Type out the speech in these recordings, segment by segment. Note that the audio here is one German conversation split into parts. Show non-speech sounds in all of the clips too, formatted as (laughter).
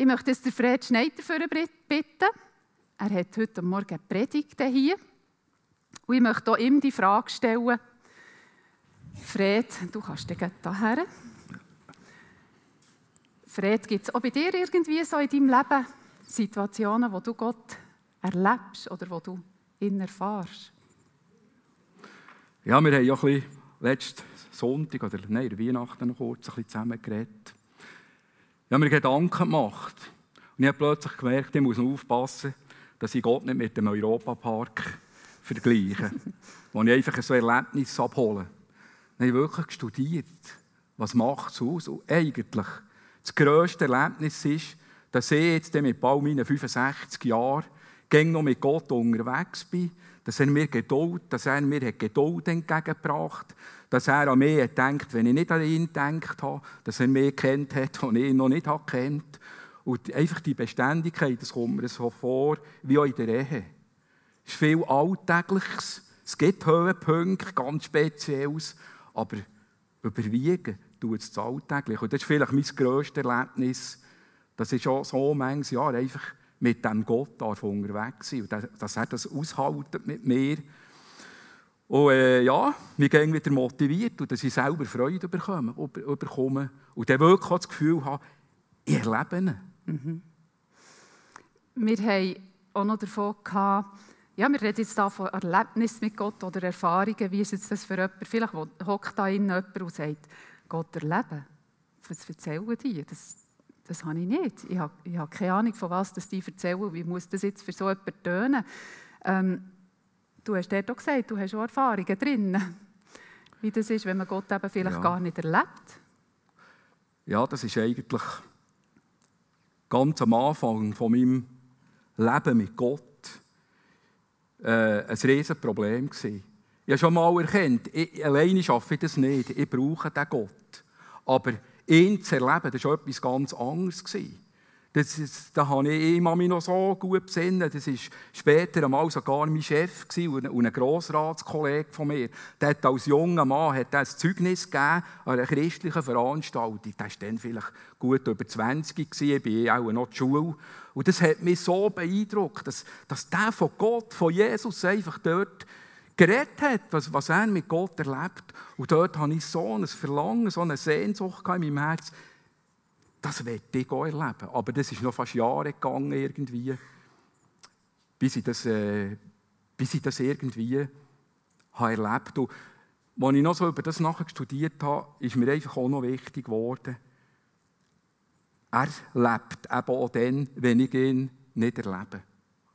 Ich möchte jetzt Fred Schneider bitten. Er hat heute Morgen Predigt hier. Und ich möchte ihm die Frage stellen, Fred, du kannst den hierher. Fred, gibt es auch bei dir irgendwie so in deinem Leben Situationen, wo du Gott erlebst oder wo du ihn erfährst? Ja, wir haben ja ein bisschen letzten Sonntag oder nein, Weihnachten noch kurz ein bisschen zusammen geredet. Ich habe mir Gedanken gemacht. Und ich habe plötzlich gemerkt, ich muss aufpassen, dass ich Gott nicht mit dem Europapark vergleiche. (laughs) wo ich einfach so ein Erlebnis abhole. Dann habe ich wirklich studiert, was macht es aus. Und eigentlich, das grösste Erlebnis ist, dass ich jetzt mit bald meinen 65 Jahren noch mit Gott unterwegs bin, dass er mir Geduld, dass er mir Geduld entgegengebracht hat, dass er an mich denkt, wenn ich nicht an ihn gedacht habe, dass er mich kennt hat, und ich ihn noch nicht kennt. Und einfach die Beständigkeit, das kommt mir so vor, wie auch in der Ehe. Es ist viel Alltägliches, es gibt Höhepunkte, ganz Spezielles, aber überwiegen tut es das Alltägliche. Und das ist vielleicht mein grösstes Erlebnis, dass ich schon so manches Jahr einfach mit dem Gott unterwegs sein und dass er das aushaltet mit mir. Und äh, ja, wir gehen wieder motiviert und dass ich selber Freude bekomme, bekomme und dann wirklich das Gefühl habe, ich erlebe ihn. Mhm. Wir haben auch noch davon gehabt, ja, wir reden jetzt hier von Erlebnissen mit Gott oder Erfahrungen. Wie ist das für jemanden? Vielleicht hockt da innen jemand und sagt, Gott erleben. Was erzählen die? Das, das habe ich nicht. Ich habe, ich habe keine Ahnung, von was das die erzählen. Wie muss das jetzt für so jemanden tönen? Ähm, du hast dort auch gesagt, du hast auch Erfahrungen drin. Wie das ist, wenn man Gott eben vielleicht ja. gar nicht erlebt. Ja, das ist eigentlich ganz am Anfang von meinem Leben mit Gott äh, ein riesiges Problem gewesen. Ich habe schon mal erkannt, ich, alleine schaffe ich das nicht. Ich brauche den Gott. Aber ihn zu erleben, das war etwas ganz anderes. Das ist, da habe ich, ich mich noch so gut besinnen. Das war später einmal sogar mein Chef und ein Grossratskollege von mir. Der hat als junger Mann hat ein Zeugnis gegeben an einer christlichen Veranstaltung. Der war dann vielleicht gut über 20 gewesen, ich bin auch noch in der Schule. Und das hat mich so beeindruckt, dass, dass der von Gott, von Jesus einfach dort geredet hat, was, was er mit Gott erlebt. Und dort hatte ich so ein Verlangen, so eine Sehnsucht in meinem Herzen. Das werde ich auch erleben. Aber das ist noch fast Jahre gegangen irgendwie, bis ich das, äh, bis ich das irgendwie habe erlebt habe. Als ich noch so über das nachher studiert habe, ist mir einfach auch noch wichtig geworden, er lebt eben auch dann, wenn ich ihn nicht erlebe.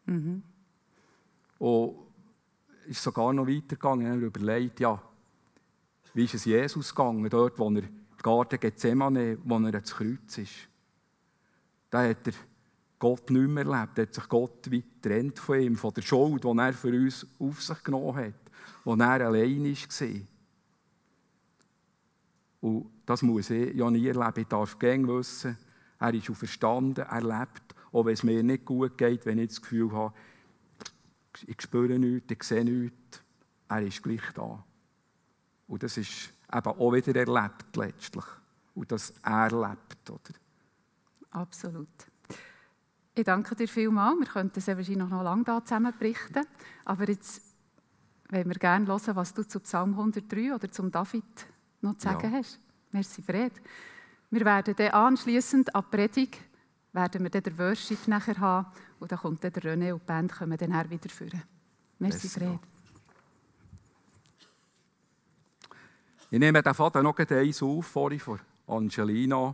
Mhm. Und ist sogar noch weitergegangen. Er überlegt, ja, wie ist es Jesus gegangen, dort, wo er im Garten Gethsemane, wo er ans Kreuz ist. Da hat er Gott nicht mehr erlebt. Da hat sich Gott wie getrennt von ihm, von der Schuld, die er für uns auf sich genommen hat, wo er allein war. Und das muss ich ja nie erleben. Ich darf gerne wissen, er ist auferstanden, er lebt, auch wenn es mir nicht gut geht, wenn ich das Gefühl habe, ich spüre nichts, ich sehe nichts. Er ist gleich da. Und das ist eben auch wieder erlebt letztlich. Und dass er lebt, oder? Absolut. Ich danke dir vielmals. Wir könnten es wahrscheinlich noch lange da zusammen berichten. Aber jetzt wollen wir gerne hören, was du zu Psalm 103 oder zum David noch zu sagen ja. hast. Merci, Fred. Wir werden dann anschliessend an die Predigt werden wir dann den Worship nachher haben und dann kommt dann der René und die Band kommen dann wieder führen. Merci, Fred. Ich nehme den Vater noch eins auf, vorhin von Angelina.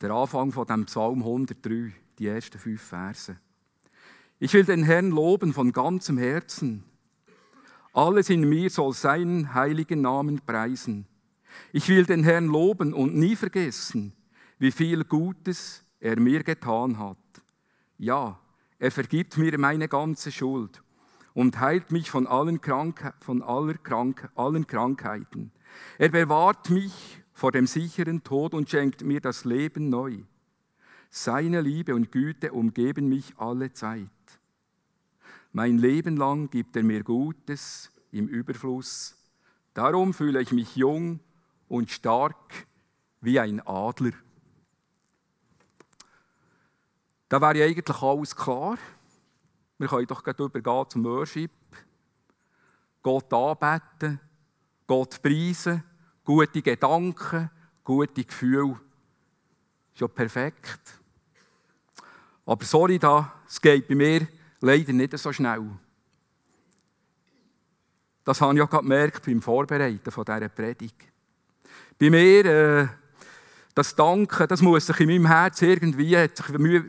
Der Anfang von dem Psalm 103, die ersten fünf Verse. Ich will den Herrn loben von ganzem Herzen. Alles in mir soll seinen heiligen Namen preisen. Ich will den Herrn loben und nie vergessen, wie viel Gutes er mir getan hat. Ja, er vergibt mir meine ganze Schuld und heilt mich von allen, Krank von aller Krank allen Krankheiten. Er bewahrt mich vor dem sicheren Tod und schenkt mir das Leben neu. Seine Liebe und Güte umgeben mich alle Zeit. Mein Leben lang gibt er mir Gutes im Überfluss. Darum fühle ich mich jung und stark wie ein Adler. Da wäre ja eigentlich alles klar. Wir können doch gleich übergehen zum Worship. Gott anbeten, Gott preisen, gute Gedanken, gute Gefühle. Ist ja perfekt. Aber sorry, da, es geht bei mir leider nicht so schnell. Das habe ich ja gerade gemerkt beim Vorbereiten dieser Predigt. Bei mir, äh, das Danken, das muss sich in meinem Herz irgendwie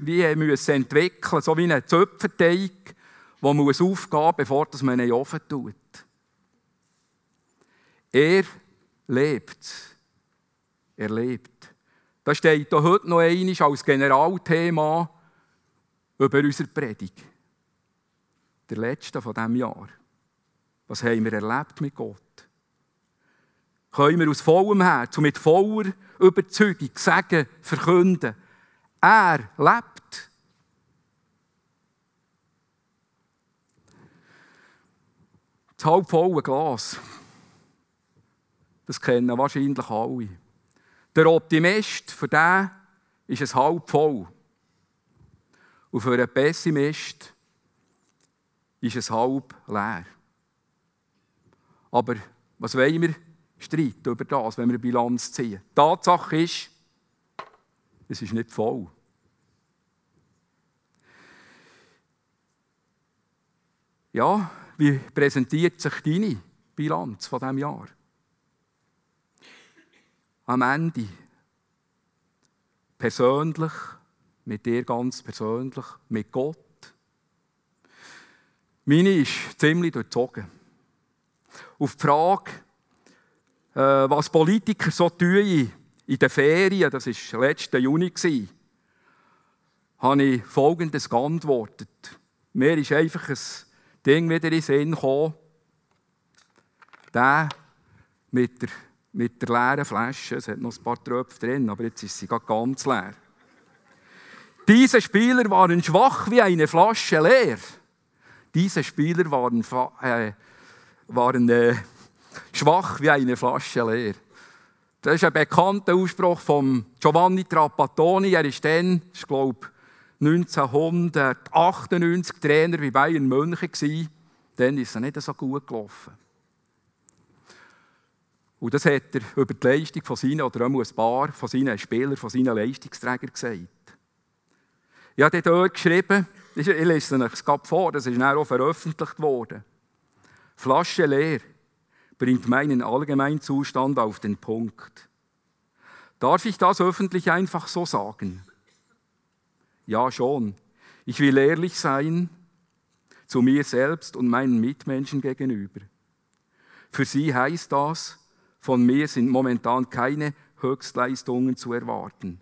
wie müssen entwickeln, so wie ein Zöpferteig, der muss aufgehen, bevor man ihn Ofen tut. Er lebt. Er lebt. Das steht hier heute noch einmal als Generalthema über unsere Predigt. Der letzte von diesem Jahr. Was haben wir erlebt mit Gott? Können wir aus vollem Herz und mit voller Überzeugung sagen, verkünden, er lebt. Das halbvolle Glas, das kennen wahrscheinlich alle. Der Optimist, für den ist es halb voll. Und für einen Pessimist ist es halb leer. Aber was wollen wir streiten über das, wenn wir eine Bilanz ziehen? Die Tatsache ist, es ist nicht voll. Ja, wie präsentiert sich deine Bilanz von diesem Jahr? Am Ende. Persönlich, mit dir ganz persönlich, mit Gott. Meine ist ziemlich durchzogen auf die Frage, was Politiker so tun in den Ferien, das war letzten Juni, habe ich Folgendes geantwortet. Mir ist einfach ein Ding wieder in den Sinn gekommen, der mit der, mit der leeren Flasche, es hat noch ein paar Tröpfe drin, aber jetzt ist sie ganz leer. Diese Spieler waren schwach wie eine Flasche leer. Diese Spieler waren äh, waren äh, schwach wie eine Flasche leer. Das ist ein bekannter Ausspruch von Giovanni Trapattoni. Er ist dann, ich glaube, 1998 Trainer bei Bayern München. Dann ist er nicht so gut gelaufen. Und das hat er über die Leistung von seinen, oder auch ein paar von seinen Spielern, von seinen Leistungsträgern gesagt. Ich habe dort geschrieben, ich lese es vor, das ist dann auch veröffentlicht worden. Flasche leer bringt meinen Allgemeinzustand auf den Punkt. Darf ich das öffentlich einfach so sagen? Ja, schon. Ich will ehrlich sein zu mir selbst und meinen Mitmenschen gegenüber. Für sie heißt das, von mir sind momentan keine Höchstleistungen zu erwarten.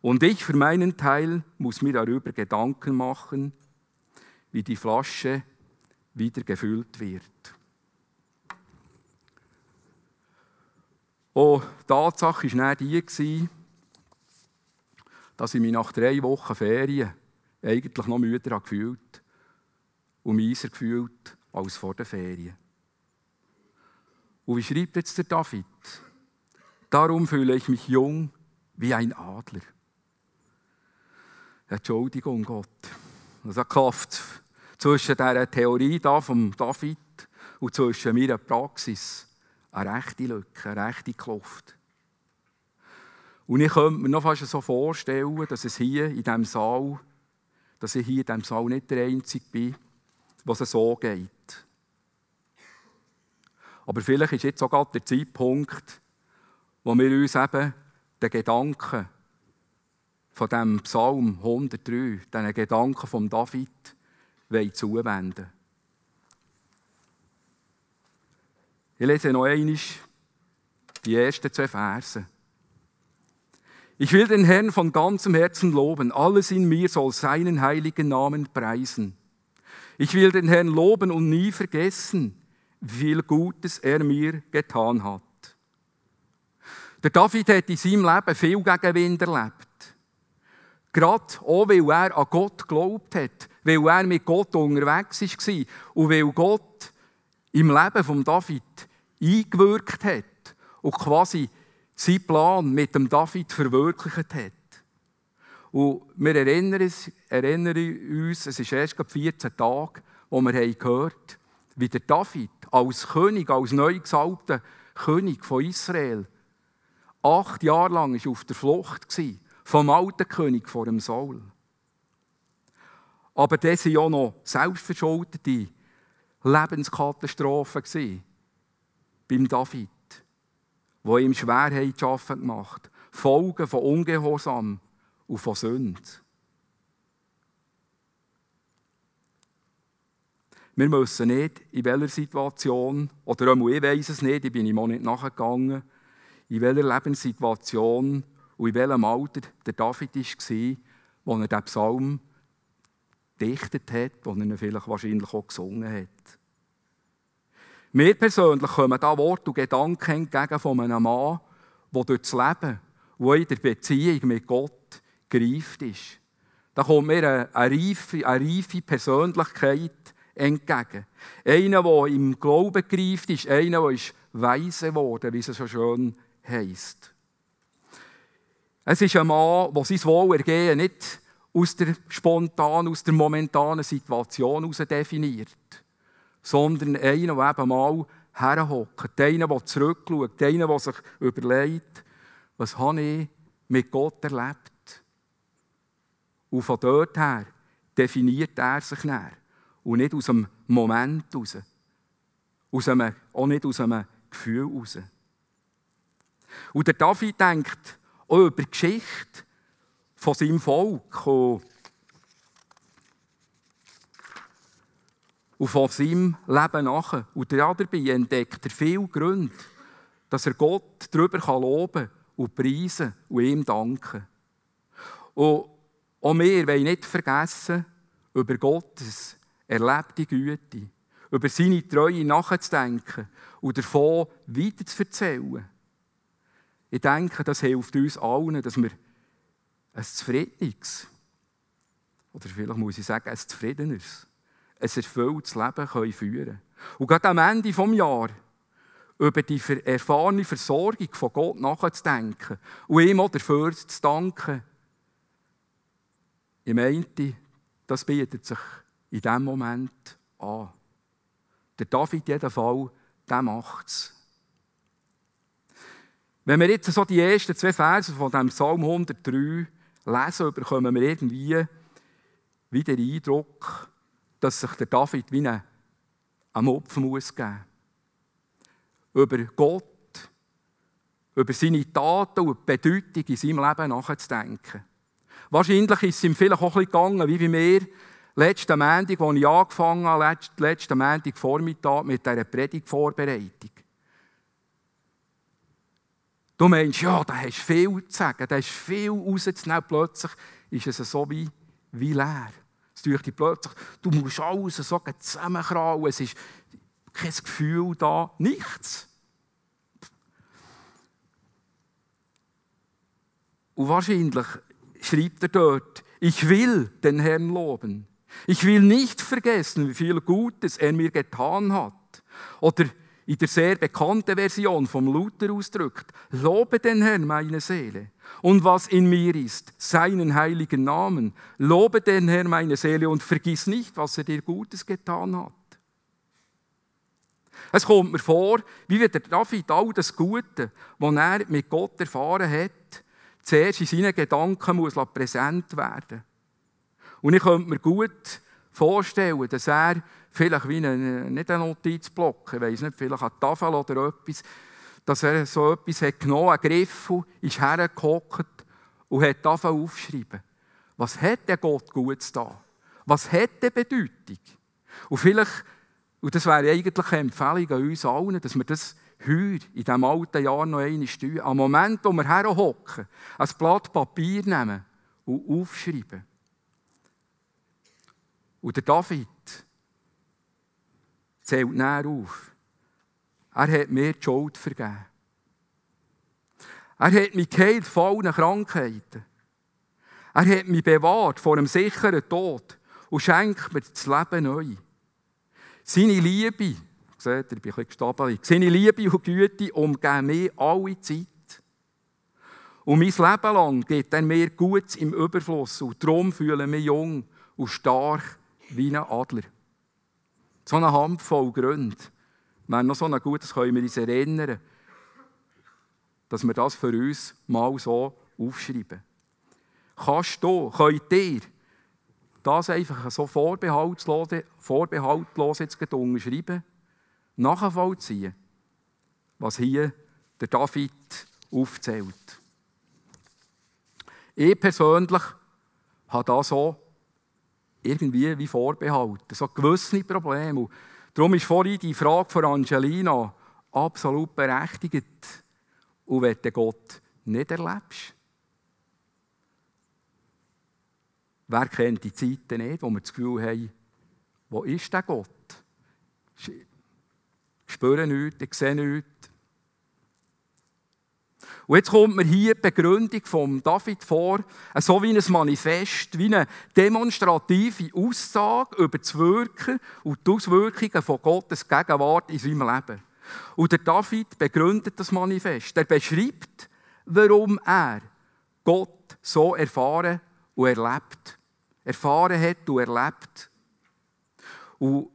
Und ich für meinen Teil muss mir darüber Gedanken machen, wie die Flasche wieder gefüllt wird. Und die Tatsache war die, dass ich mich nach drei Wochen Ferien eigentlich noch müder gefühlt und meiser gefühlt als vor den Ferien. Und wie schreibt jetzt der David? Darum fühle ich mich jung wie ein Adler. Entschuldigung, Gott. Das klafft zwischen dieser Theorie da vom David und zwischen meiner Praxis eine rechte Lücke, eine rechte Kluft. Und ich könnte mir noch fast so vorstellen, dass es hier in diesem Saal, dass ich hier in diesem Saal nicht der Einzige bin, was es so geht. Aber vielleicht ist jetzt sogar der Zeitpunkt, wo wir uns eben den Gedanken von dem Psalm 103, den Gedanken von David, zuwenden Ich lese noch einmal die ersten zwei Verse. Ich will den Herrn von ganzem Herzen loben. Alles in mir soll seinen heiligen Namen preisen. Ich will den Herrn loben und nie vergessen, wie viel Gutes er mir getan hat. Der David hat in seinem Leben viel Gegenwind erlebt. Gerade auch, weil er an Gott geglaubt hat, weil er mit Gott unterwegs war und weil Gott im Leben von David eingewirkt hat und quasi seinen Plan mit dem David verwirklicht hat. Und wir erinnern uns, erinnern uns es ist erst 14 Tage, wo wir haben gehört wie der David als König, als neu gesalbter König von Israel, acht Jahre lang war auf der Flucht vom alten König vor dem Saul. Aber das waren auch noch selbstverschuldete Lebenskatastrophen beim David, wo ihm Schwerheit arbeiten gemacht Folgen von Ungehorsam und von Sünde. Wir müssen nicht, in welcher Situation, oder auch ich weiß es nicht, ich bin ihm auch nicht nachgegangen, in welcher Lebenssituation und in welchem Alter der David war, als er diesen Psalm gedichtet hat, wo er ihn vielleicht wahrscheinlich auch gesungen hat. Mir persönlich kommen da Worte und Gedanken entgegen von einem Mann, der durch das Leben, der in der Beziehung mit Gott gereift ist. Da kommt mir eine, eine, reife, eine reife Persönlichkeit entgegen. Einer, der im Glauben gereift ist, einer, der ist weise geworden, wie es so schön heisst. Es ist ein Mann, der sein Wohlergehen nicht aus der spontanen, aus der momentanen Situation heraus definiert, sondern einer, der eben mal herhockt, einer, der zurückschaut, einer, der sich überlegt, was habe ich mit Gott erlebt. Und von dort her definiert er sich näher. Und nicht aus einem Moment heraus. Aus einem, auch nicht aus einem Gefühl heraus. Und der David denkt auch über Geschichte von seinem Volk und von seinem Leben nach. Und dabei entdeckt er viele Gründe, dass er Gott darüber loben und preisen und ihm danken. Und auch wir wollen nicht vergessen, über Gottes erlebte Güte, über seine Treue nachzudenken und davon weiter zu erzählen. Ich denke, das hilft uns allen, dass wir ein zufriedenes, oder vielleicht muss ich sagen, ein zufriedenes, ein erfülltes Leben können führen. Und gerade am Ende des Jahres über die erfahrene Versorgung von Gott nachzudenken und ihm auch dafür zu danken. Ich meinte, das bietet sich in diesem Moment an. Der David, jeden Fall, der macht es. Wenn wir jetzt so die ersten zwei Verse von dem Psalm 103 lesen, bekommen wir irgendwie wieder den Eindruck, dass sich der David wie einen Opfer muss geben Über Gott, über seine Taten und die Bedeutung in seinem Leben nachzudenken. Wahrscheinlich ist es ihm vielleicht auch ein bisschen gegangen, wie bei mir, letzten Montag, als ich angefangen habe, letzten Montag Vormittag mit dieser Predigtvorbereitung. Du meinst, ja, da hast du viel zu sagen, da hast viel rauszunehmen. Plötzlich ist es so wie, wie leer. Es dich plötzlich, du musst alles so zusammenkrauen. Es ist kein Gefühl da, nichts. Und wahrscheinlich schreibt er dort, ich will den Herrn loben. Ich will nicht vergessen, wie viel Gutes er mir getan hat. Oder in der sehr bekannten Version vom Luther ausdrückt, lobe den Herrn, meine Seele, und was in mir ist, seinen heiligen Namen. Lobe den Herrn, meine Seele, und vergiss nicht, was er dir Gutes getan hat. Es kommt mir vor, wie der David all das Gute, was er mit Gott erfahren hat, zuerst in seinen Gedanken muss präsent werden. Und ich könnte mir gut vorstellen, dass er vielleicht wie eine, nicht ein Notizblock, ich weiß nicht, vielleicht eine Tafel oder etwas, dass er so etwas hat genommen, einen Griffel, ist hergehockt und hat Tafel aufgeschrieben. Was hat der Gott Gutes da? Was hat der Bedeutung? Und vielleicht, und das wäre eigentlich eine Empfehlung an uns allen, dass wir das heute, in diesem alten Jahr noch einmal tun. Am Moment, wo wir herhocken, ein Blatt Papier nehmen und aufschreiben. Und der David, zählt näher auf. Er hat mir die Schuld vergeben. Er hat mich geheilt von allen Krankheiten. Er hat mich bewahrt vor einem sicheren Tod und schenkt mir das Leben neu. Seine Liebe, seht ihr, ich bin ein bisschen seine Liebe und Güte umgeben mich alle Zeit. Und mein Leben lang geht er mir gut im Überfluss. Und darum fühle ich mich jung und stark wie ein Adler. So eine Handvoll Gründe. Wenn noch so ein gutes können wir uns erinnern, dass wir das für uns mal so aufschreiben. Kannst du, könnt ihr das einfach so vorbehaltlos, vorbehaltlos jetzt unterschreiben, nachvollziehen, was hier der David aufzählt. Ich persönlich habe da so irgendwie wie vorbehalten, so gewisse Probleme. Und darum ist vorhin die Frage von Angelina absolut berechtigt. Und wenn du Gott nicht erlebst, wer kennt die Zeiten nicht, wo wir das Gefühl haben, wo ist der Gott? Ich spüre nichts, ich sehe nichts. Und jetzt kommt mir hier die Begründung von David vor, so wie ein Manifest, wie eine demonstrative Aussage über das Wirken und die Auswirkungen von Gottes Gegenwart in seinem Leben. Und der David begründet das Manifest. Er beschreibt, warum er Gott so erfahren und erlebt. Erfahren hat und erlebt. Und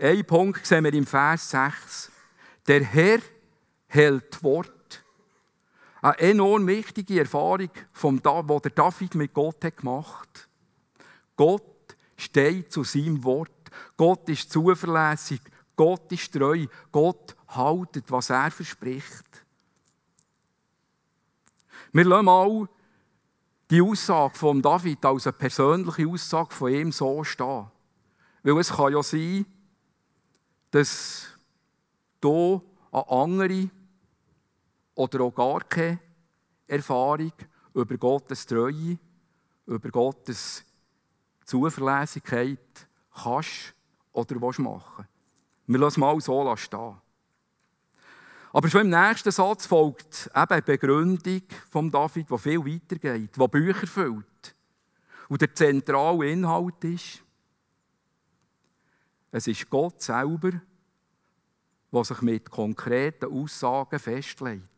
ein Punkt sehen wir im Vers 6. Der Herr hält Wort eine enorm wichtige Erfahrung, die der David mit Gott gemacht hat. Gott steht zu seinem Wort. Gott ist zuverlässig. Gott ist treu. Gott haltet, was er verspricht. Wir lassen mal die Aussage von David als eine persönliche Aussage von ihm so stehen. Weil es kann ja sein, dass hier an andere oder auch gar keine Erfahrung über Gottes Treue, über Gottes Zuverlässigkeit kannst oder willst machen. Wir lassen mal so stehen. Aber schon im nächsten Satz folgt eben eine Begründung von David, die viel weitergeht, die Bücher füllt. Und der zentrale Inhalt ist, es ist Gott selber, der sich mit konkreten Aussagen festlegt.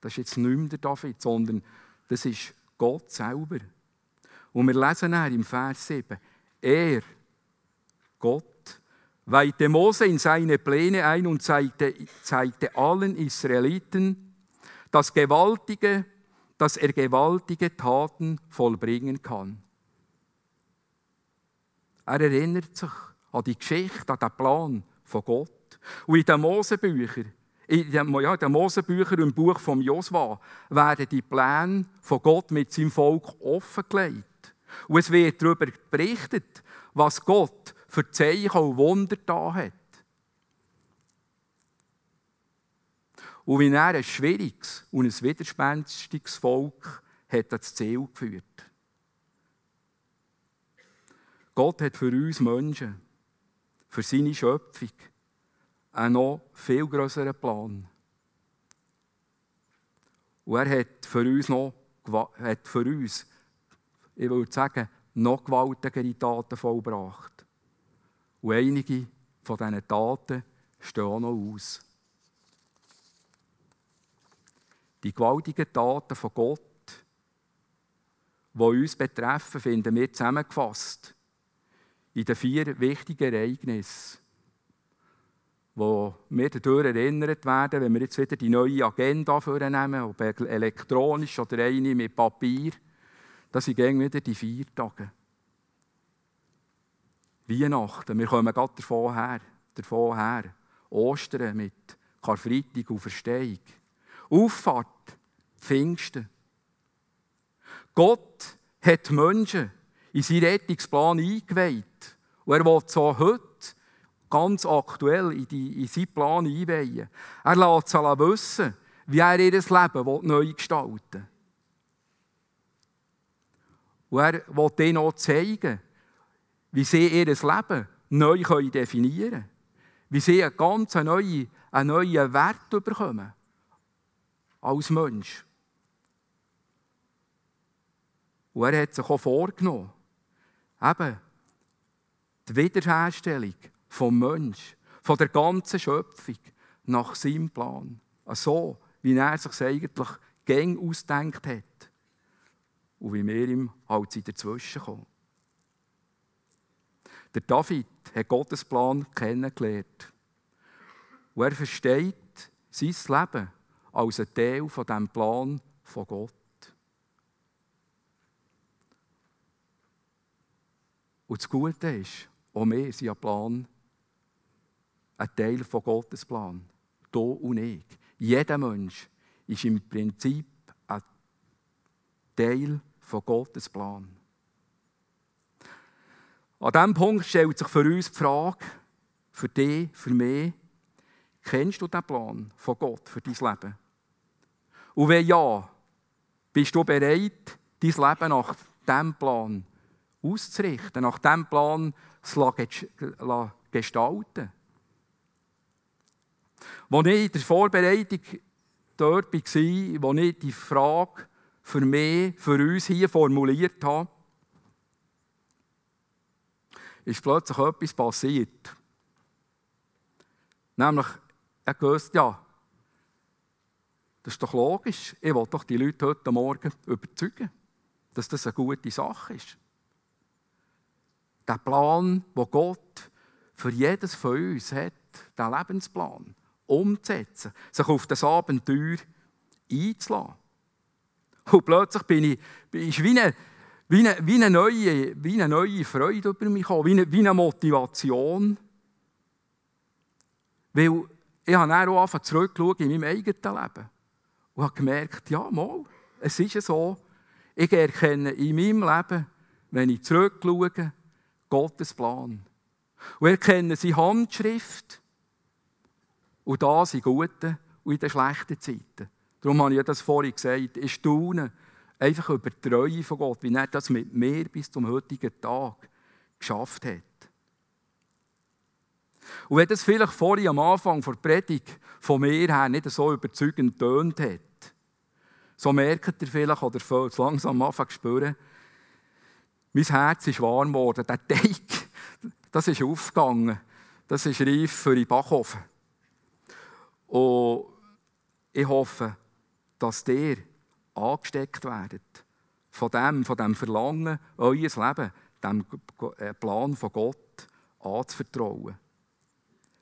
Das ist jetzt nicht mehr der David, sondern das ist Gott selber. Und wir lesen dann im Vers 7, er, Gott, weihte Mose in seine Pläne ein und zeigte, zeigte allen Israeliten das Gewaltige, dass er gewaltige Taten vollbringen kann. Er erinnert sich an die Geschichte, an den Plan von Gott. Und in den Mosebüchern in den, ja, den Mosebüchern und im Buch von Josua werden die Pläne von Gott mit seinem Volk offengelegt. Und es wird darüber berichtet, was Gott für Zeichen und Wunder da hat. Und wie er ein schwieriges und ein widerspenstiges Volk hat das Ziel geführt. Gott hat für uns Menschen, für seine Schöpfung, einen noch viel größeren Plan. Und er hat für uns noch, hat für uns, ich würde sagen, noch gewaltigere Taten vollbracht. Und einige von diesen Taten stehen auch noch aus. Die gewaltigen Taten von Gott, die uns betreffen, finden wir zusammengefasst in den vier wichtigen Ereignissen wo wir dadurch erinnert werden, wenn wir jetzt wieder die neue Agenda vornehmen, ob elektronisch oder eine mit Papier, das sind wieder die vier Tage. Weihnachten, wir kommen gerade davon her, davon her. Ostern mit Karfreitag und Verstehung. Auffahrt, Pfingsten. Gott hat Menschen in seinen Rettungsplan eingeweiht. Und er will so heute ganz aktuell in, die, in seinen Plan einweihen. Er lässt sie wissen, wie er ihr Leben neu gestalten will. Und er will ihnen auch zeigen, wie sie ihr Leben neu definieren können. Wie sie einen ganz neuen, einen neuen Wert bekommen. Als Mensch. Und er hat sich auch vorgenommen, eben die Wiederherstellung vom Mensch, von der ganzen Schöpfung nach seinem Plan. So, wie er sich eigentlich Gänge ausdenkt hat. Und wie wir ihm halt dazwischen kommen. Der David hat Gottes Plan kennengelernt. Und er versteht sein Leben als ein Teil von diesem Plan von Gott. Und das Gute ist, auch wir sind ein Plan, ein Teil von Gottes Plan. Du und ich. Jeder Mensch ist im Prinzip ein Teil von Gottes Plan. An diesem Punkt stellt sich für uns die Frage, für dich, für mich, kennst du den Plan von Gott für dein Leben? Und wenn ja, bist du bereit, dein Leben nach diesem Plan auszurichten, nach diesem Plan zu gestalten? Als ich in der Vorbereitung dort war, wo ich die Frage für mich, für uns hier formuliert habe, ist plötzlich etwas passiert. Nämlich, er wusste, ja, das ist doch logisch. Ich will doch die Leute heute Morgen überzeugen, dass das eine gute Sache ist. Der Plan, den Gott für jedes von uns hat, der Lebensplan, umzusetzen, sich auf das Abenteuer einzulassen. Und plötzlich bin ich, ist wie eine, wie eine, wie eine, neue, wie eine neue Freude über mich gekommen, wie eine, wie eine Motivation. Weil ich habe dann auch angefangen in meinem eigenen Leben und habe gemerkt, ja, mal, es ist so, ich erkenne in meinem Leben, wenn ich zurückschaue, Gottes Plan. Und erkenne seine Handschrift und das in guten und in den schlechten Zeiten. Darum habe ich das vorhin gesagt, ich staune einfach über die Treue von Gott, wie er das mit mir bis zum heutigen Tag geschafft hat. Und wenn das vielleicht vorhin am Anfang der Predigt von mir her nicht so überzeugend tönt hat, so merkt ihr vielleicht oder fällt langsam an zu spüren, mein Herz ist warm geworden. Der Teig, (laughs) das ist aufgegangen. Das ist reif für den Backofen. Und ich hoffe, dass ihr angesteckt werdet von dem, von dem Verlangen, euer Leben, dem äh, Plan von Gott anzuvertrauen.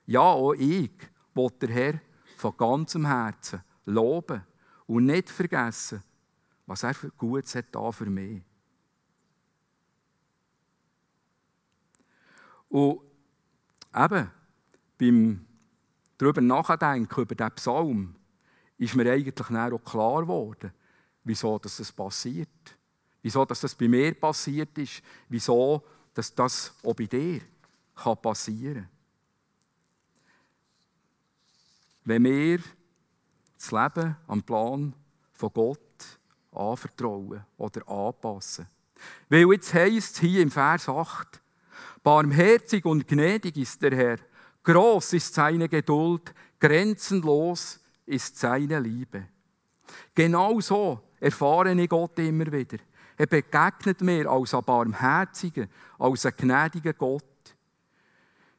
Ja, auch ich will der Herr von ganzem Herzen loben und nicht vergessen, was er für Gutes hat da für mich. Und eben, beim darüber nachdenken, über diesen Psalm, ist mir eigentlich auch klar geworden, wieso das passiert. Wieso das bei mir passiert ist. Wieso dass das auch bei dir passieren kann. Wenn wir das Leben am Plan von Gott anvertrauen oder anpassen. Weil jetzt heisst es hier im Vers 8, Barmherzig und gnädig ist der Herr, groß ist seine Geduld, grenzenlos ist seine Liebe. Genau so erfahre ich Gott immer wieder. Er begegnet mir als ein barmherziger, als ein gnädiger Gott.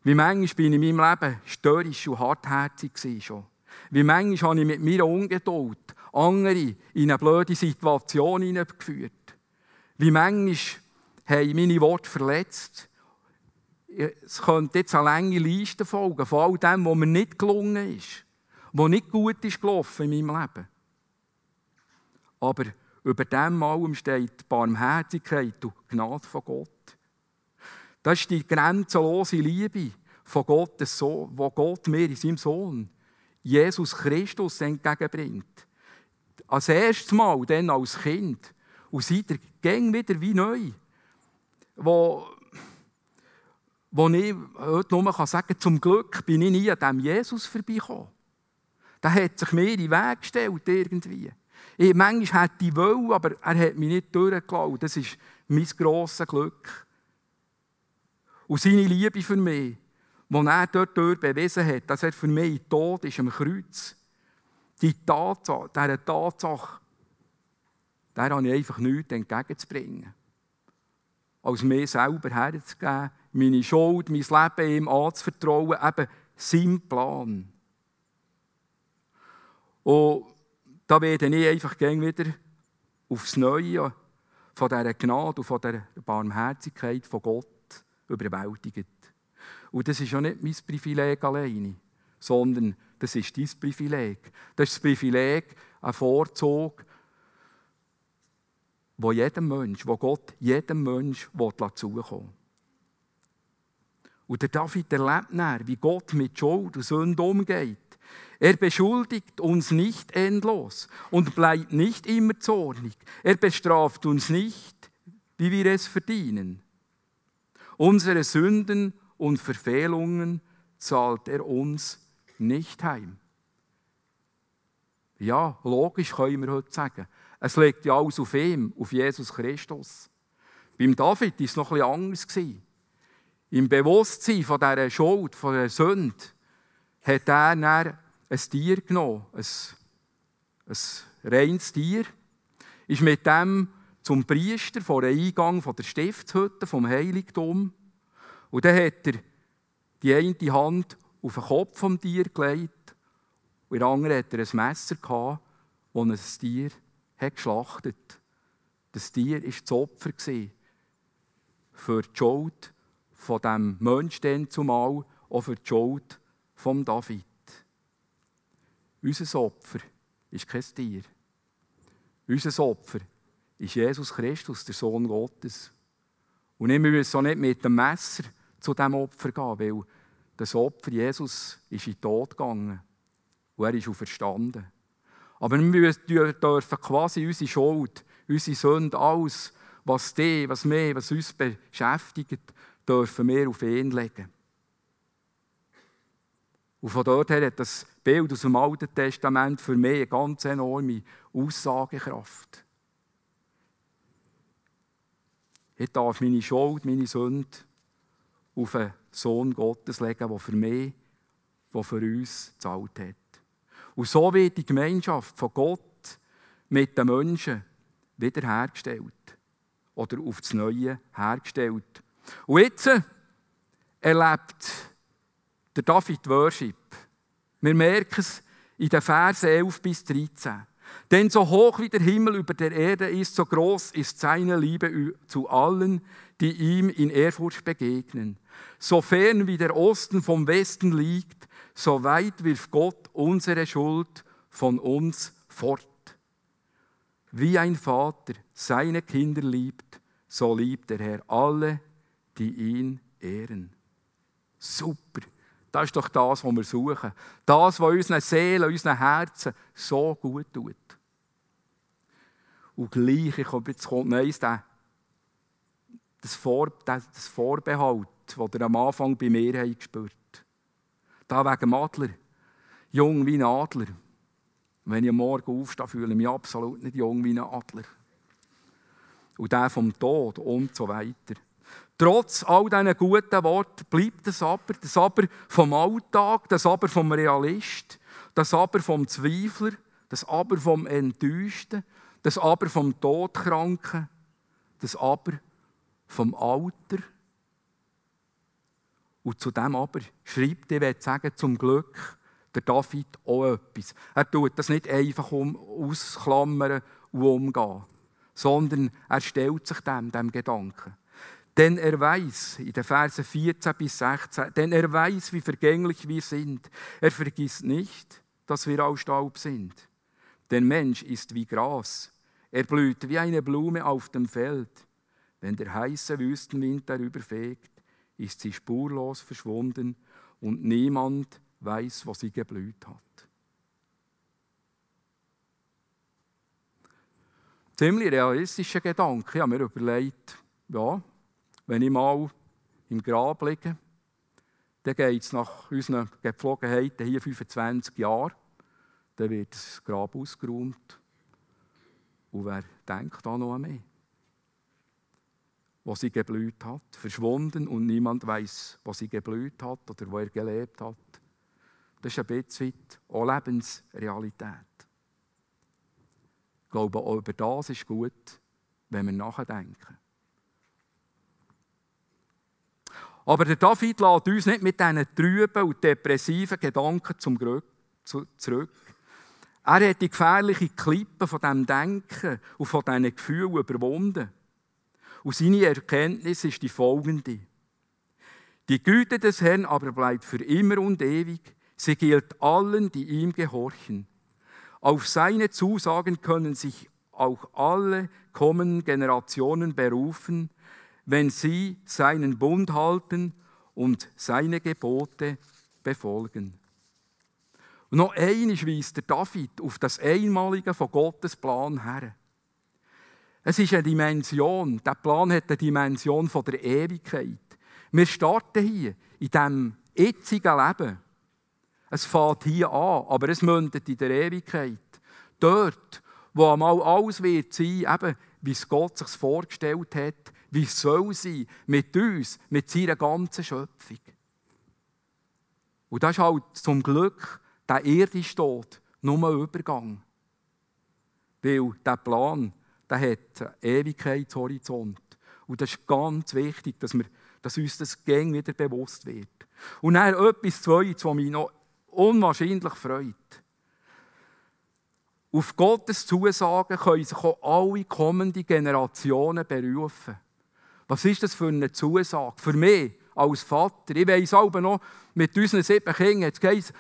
Wie manchmal bin ich in meinem Leben störrisch und hartherzig schon. Wie manchmal habe ich mit meiner Ungeduld andere in eine blöde Situation hineingeführt. Wie manchmal haben meine Worte verletzt. Es könnte jetzt eine lange Liste folgen von all dem, was mir nicht gelungen ist, was nicht gut ist gelaufen in meinem Leben. Aber über dem allem steht Barmherzigkeit und Gnade von Gott. Das ist die grenzenlose Liebe von Gottes Sohn, wo Gott mir in seinem Sohn Jesus Christus entgegenbringt. Als erstes Mal, dann als Kind. Und seitdem gang wieder wie neu. Wo, wo ich heute nur sagen kann, zum Glück bin ich nie an diesem Jesus vorbeigekommen. Der hat sich mir in den Weg gestellt, irgendwie. Ich, manchmal hätte ich wollen, aber er hat mich nicht durchgelassen. Das ist mein grosses Glück. Und seine Liebe für mich wo er dort bewiesen hat, dass er für mich tot ist am Kreuz. Die Tatsache, dieser Tatsache, der habe ich einfach nichts entgegenzubringen. Als mir selber herzugeben, meine Schuld, mein Leben ihm anzuvertrauen, eben sein Plan. Und da werde ich einfach wieder aufs Neue von dieser Gnade und von dieser Barmherzigkeit von Gott überwältigt. Und das ist ja nicht mein Privileg alleine, sondern das ist dein Privileg. Das ist das Privileg, ein Vorzug, wo jedem Mensch, wo Gott jedem Mensch zukommen Und der David erlebt dann, wie Gott mit Schuld und Sünde umgeht. Er beschuldigt uns nicht endlos und bleibt nicht immer zornig. Er bestraft uns nicht, wie wir es verdienen. Unsere Sünden und Verfehlungen zahlt er uns nicht heim. Ja, logisch können wir heute sagen. Es liegt ja alles auf ihm, auf Jesus Christus. Beim David war es noch etwas anders. Im Bewusstsein von dieser Schuld, von dieser Sünde, hat er dann ein Tier genommen, ein, ein reines Tier, ist mit dem zum Priester vor dem Eingang der Stiftshütte vom Heiligtum und dann hat er die eine Hand auf den Kopf vom Tier gelegt und in der anderen hat er ein Messer gehabt, das ein Tier hat geschlachtet hat. Das Tier war das Opfer für die Schuld von dem Menschen zumal, auch für die Schuld von David. Unser Opfer ist kein Tier. Unser Opfer ist Jesus Christus, der Sohn Gottes. Und wir müssen auch nicht mit dem Messer zu diesem Opfer gehen, weil das Opfer Jesus ist in den Tod gegangen und er ist auferstanden. Aber wir dürfen quasi unsere Schuld, unsere Sünde, alles, was die, was mehr, was uns beschäftigt, dürfen wir auf ihn legen. Und von dort her hat das Bild aus dem Alten Testament für mich eine ganz enorme Aussagekraft. Ich darf meine Schuld, meine Sünde auf einen Sohn Gottes legen, der für mich, der für uns gezahlt hat. Und so wird die Gemeinschaft von Gott mit den Menschen wiederhergestellt. Oder auf das Neue hergestellt. Und jetzt erlebt der David Worship. Wir merken es in den Versen 11 bis 13. Denn so hoch wie der Himmel über der Erde ist, so groß ist seine Liebe zu allen, die ihm in Ehrfurcht begegnen. So fern wie der Osten vom Westen liegt, so weit wirft Gott unsere Schuld von uns fort. Wie ein Vater seine Kinder liebt, so liebt der Herr alle, die ihn ehren. Super. Das ist doch das, was wir suchen. Das, was unseren Seelen, unseren Herzen so gut tut. Und gleich, ich komme jetzt kommt eins, das, Vor, das Vorbehalt, das ihr am Anfang bei mir habt gespürt Da wegen Adler. Jung wie ein Adler. Wenn ich am Morgen aufstehe, fühle ich mich absolut nicht jung wie ein Adler. Und der vom Tod und so weiter. Trotz all diesen guten Worten bleibt das Aber, das Aber vom Alltag, das Aber vom Realist, das Aber vom Zweifler, das Aber vom Enttäuschten, das Aber vom Todkranken, das Aber vom Alter. Und zu dem Aber schreibt, ich will sagen, zum Glück, der David auch etwas. Er tut das nicht einfach um, ausklammern und umgehen, sondern er stellt sich dem, dem Gedanken. Denn er weiß, in den Versen 14 bis 16, denn er weiß, wie vergänglich wir sind. Er vergisst nicht, dass wir aus Staub sind. Der Mensch ist wie Gras. Er blüht wie eine Blume auf dem Feld. Wenn der heiße Wüstenwind darüber fegt, ist sie spurlos verschwunden und niemand weiß, wo sie geblüht hat. Ziemlich realistischer Gedanke. Ich habe mir überlegt, ja, wenn ich mal im Grab liege, dann geht es nach unseren Gepflogenheiten hier 25 Jahre. Dann wird das Grab ausgeräumt. Und wer denkt da noch an mich? Wo sie geblüht hat, verschwunden und niemand weiß, wo sie geblüht hat oder wo er gelebt hat. Das ist ein bisschen auch Lebensrealität. Ich glaube, auch über das ist gut, wenn wir nachdenken. Aber der David lässt uns nicht mit diesen trüben und depressiven Gedanken zum zurück. Er hat die gefährliche Klippe von dem Denken und von diesen Gefühlen überwunden. Und seine Erkenntnis ist die folgende. Die Güte des Herrn aber bleibt für immer und ewig. Sie gilt allen, die ihm gehorchen. Auf seine Zusagen können sich auch alle kommenden Generationen berufen, wenn sie seinen Bund halten und seine Gebote befolgen. Und noch einmal weist der David auf das Einmalige von Gottes Plan her. Es ist eine Dimension, der Plan hat eine Dimension von der Ewigkeit. Wir starten hier in diesem jetzigen Leben. Es fängt hier an, aber es mündet in der Ewigkeit. Dort, wo einmal alles wird sein, eben, wie es Gott sich vorgestellt hat, wie soll sein, mit uns, mit seiner ganzen Schöpfung. Und das ist halt zum Glück der irdische Tod nur ein Übergang. Weil der Plan, der hat Ewigkeitshorizont. Und das ist ganz wichtig, dass, wir, dass uns das gäng wieder bewusst wird. Und dann etwas Zweites, was mich noch unwahrscheinlich freut. Auf Gottes Zusagen können sich auch alle kommenden Generationen berufen. Was ist das für eine Zusage? Für mich als Vater. Ich weiss aber noch, mit unseren sieben Kindern hat es geheißen,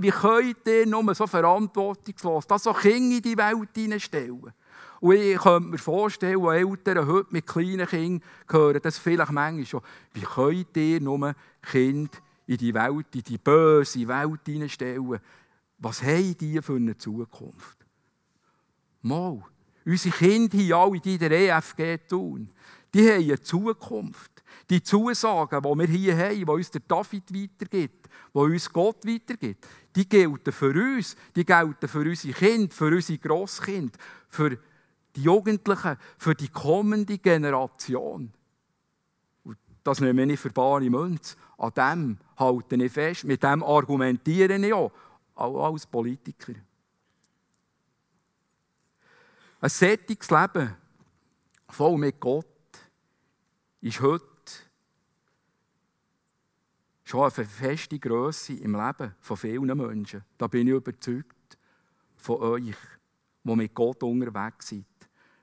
wie könnt ihr nur so verantwortungslos das so Kinder in die Welt hineinstellen? Und ich könnte mir vorstellen, wo Eltern heute mit kleinen Kindern hören, das vielleicht manchmal schon, wie könnt ihr nur Kinder in die Welt, in die böse Welt hineinstellen? Was haben die für eine Zukunft? Mal, unsere Kinder hier alle in der EFG tun, die haben eine Zukunft. Die Zusagen, die wir hier haben, die uns der David weitergibt, die uns Gott weitergibt, die gelten für uns, die gelten für unsere Kinder, für unsere Grosskinder, für die Jugendlichen, für die kommende Generation. Und das nehme ich für bare Münze. An dem halte ich fest, mit dem argumentiere ich auch, auch als Politiker. Ein sättiges Leben voll mit Gott ist heute schon eine feste Grösse im Leben von vielen Menschen. Da bin ich überzeugt von euch, die mit Gott unterwegs sind.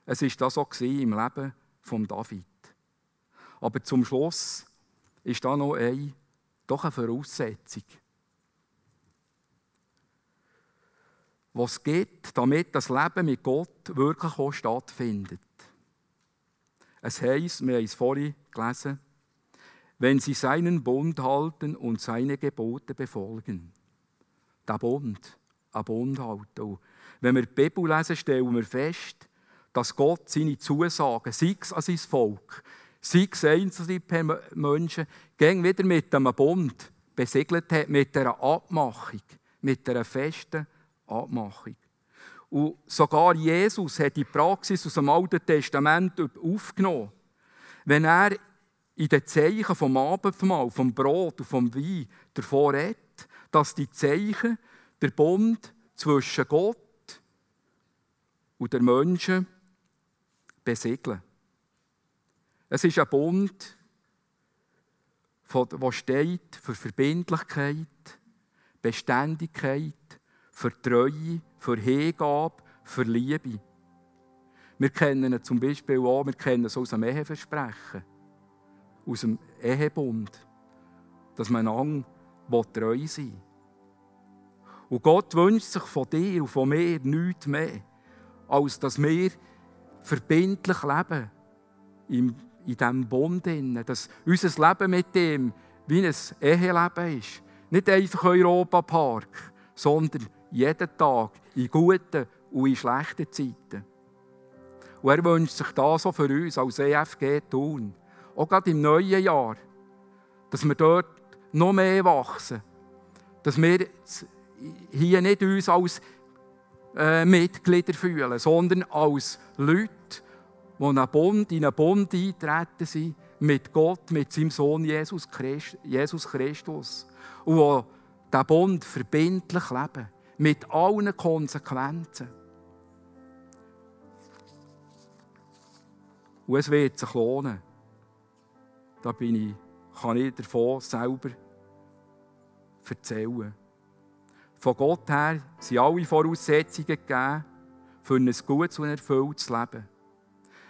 Es war das auch im Leben von David. Aber zum Schluss ist da noch eine, doch eine Voraussetzung. Was geht, damit das Leben mit Gott wirklich auch stattfindet. Es heisst, wir haben es vorhin gelesen, wenn sie seinen Bund halten und seine Gebote befolgen. Der Bund, ein Bund. Und wenn wir die Bibel lesen, stellen wir fest, dass Gott seine Zusagen, sei es an sein Volk, sei es einzelne Menschen, gegen wieder mit einem Bund besiegelt hat, mit einer Abmachung, mit einer festen Abmachung. Und sogar Jesus hat die Praxis aus dem Alten Testament aufgenommen. Wenn er in den Zeichen vom Abendmahl, vom Brot und vom Wein davor redet, dass die Zeichen der Bund zwischen Gott und den Menschen besiegeln. Es ist ein Bund, der steht für Verbindlichkeit, Beständigkeit, für Treue, für Hingabe, für Liebe. Wir kennen ihn zum Beispiel auch, wir kennen es aus dem Eheversprechen aus dem Ehebund, dass man einander treu sein will. Und Gott wünscht sich von dir und von mir nichts mehr, als dass wir verbindlich leben in, diesem Bund. Dass unser Leben mit ihm wie ein Eheleben ist. Nicht einfach Europapark, sondern jeden Tag in guten und in schlechten Zeiten. Und er wünscht sich das so für uns als EFG tun auch gerade im neuen Jahr, dass wir dort noch mehr wachsen. Dass wir hier nicht uns als äh, Mitglieder fühlen, sondern als Leute, die in einen Bund, in einen Bund eintreten sind mit Gott, mit seinem Sohn Jesus Christus. Und die diesen Bund verbindlich leben, mit allen Konsequenzen. Und es wird sich lohnen. Da bin ich, kann ich davon selber erzählen. Von Gott her sind alle Voraussetzungen gegeben, für ein gutes und erfülltes Leben.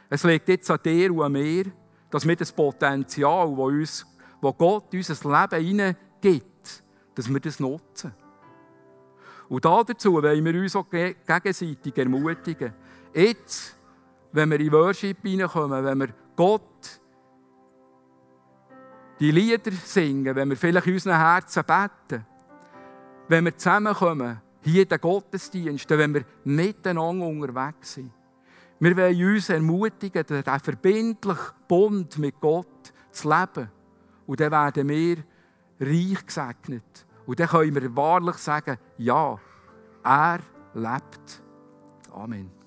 Es liegt jetzt an dir und an mir, dass wir das Potenzial, das, uns, das Gott in unser Leben hineingibt, dass wir das nutzen. Und dazu wollen wir uns auch gegenseitig ermutigen. Jetzt, wenn wir in Worship hineinkommen, wenn wir Gott die Lieder singen, wenn wir vielleicht in unseren Herzen beten, wenn wir zusammenkommen, hier in den Gottesdiensten, wenn wir miteinander unterwegs sind. Wir wollen uns ermutigen, diesen verbindlichen Bund mit Gott zu leben. Und dann werden wir reich gesegnet. Und dann können wir wahrlich sagen, ja, er lebt. Amen.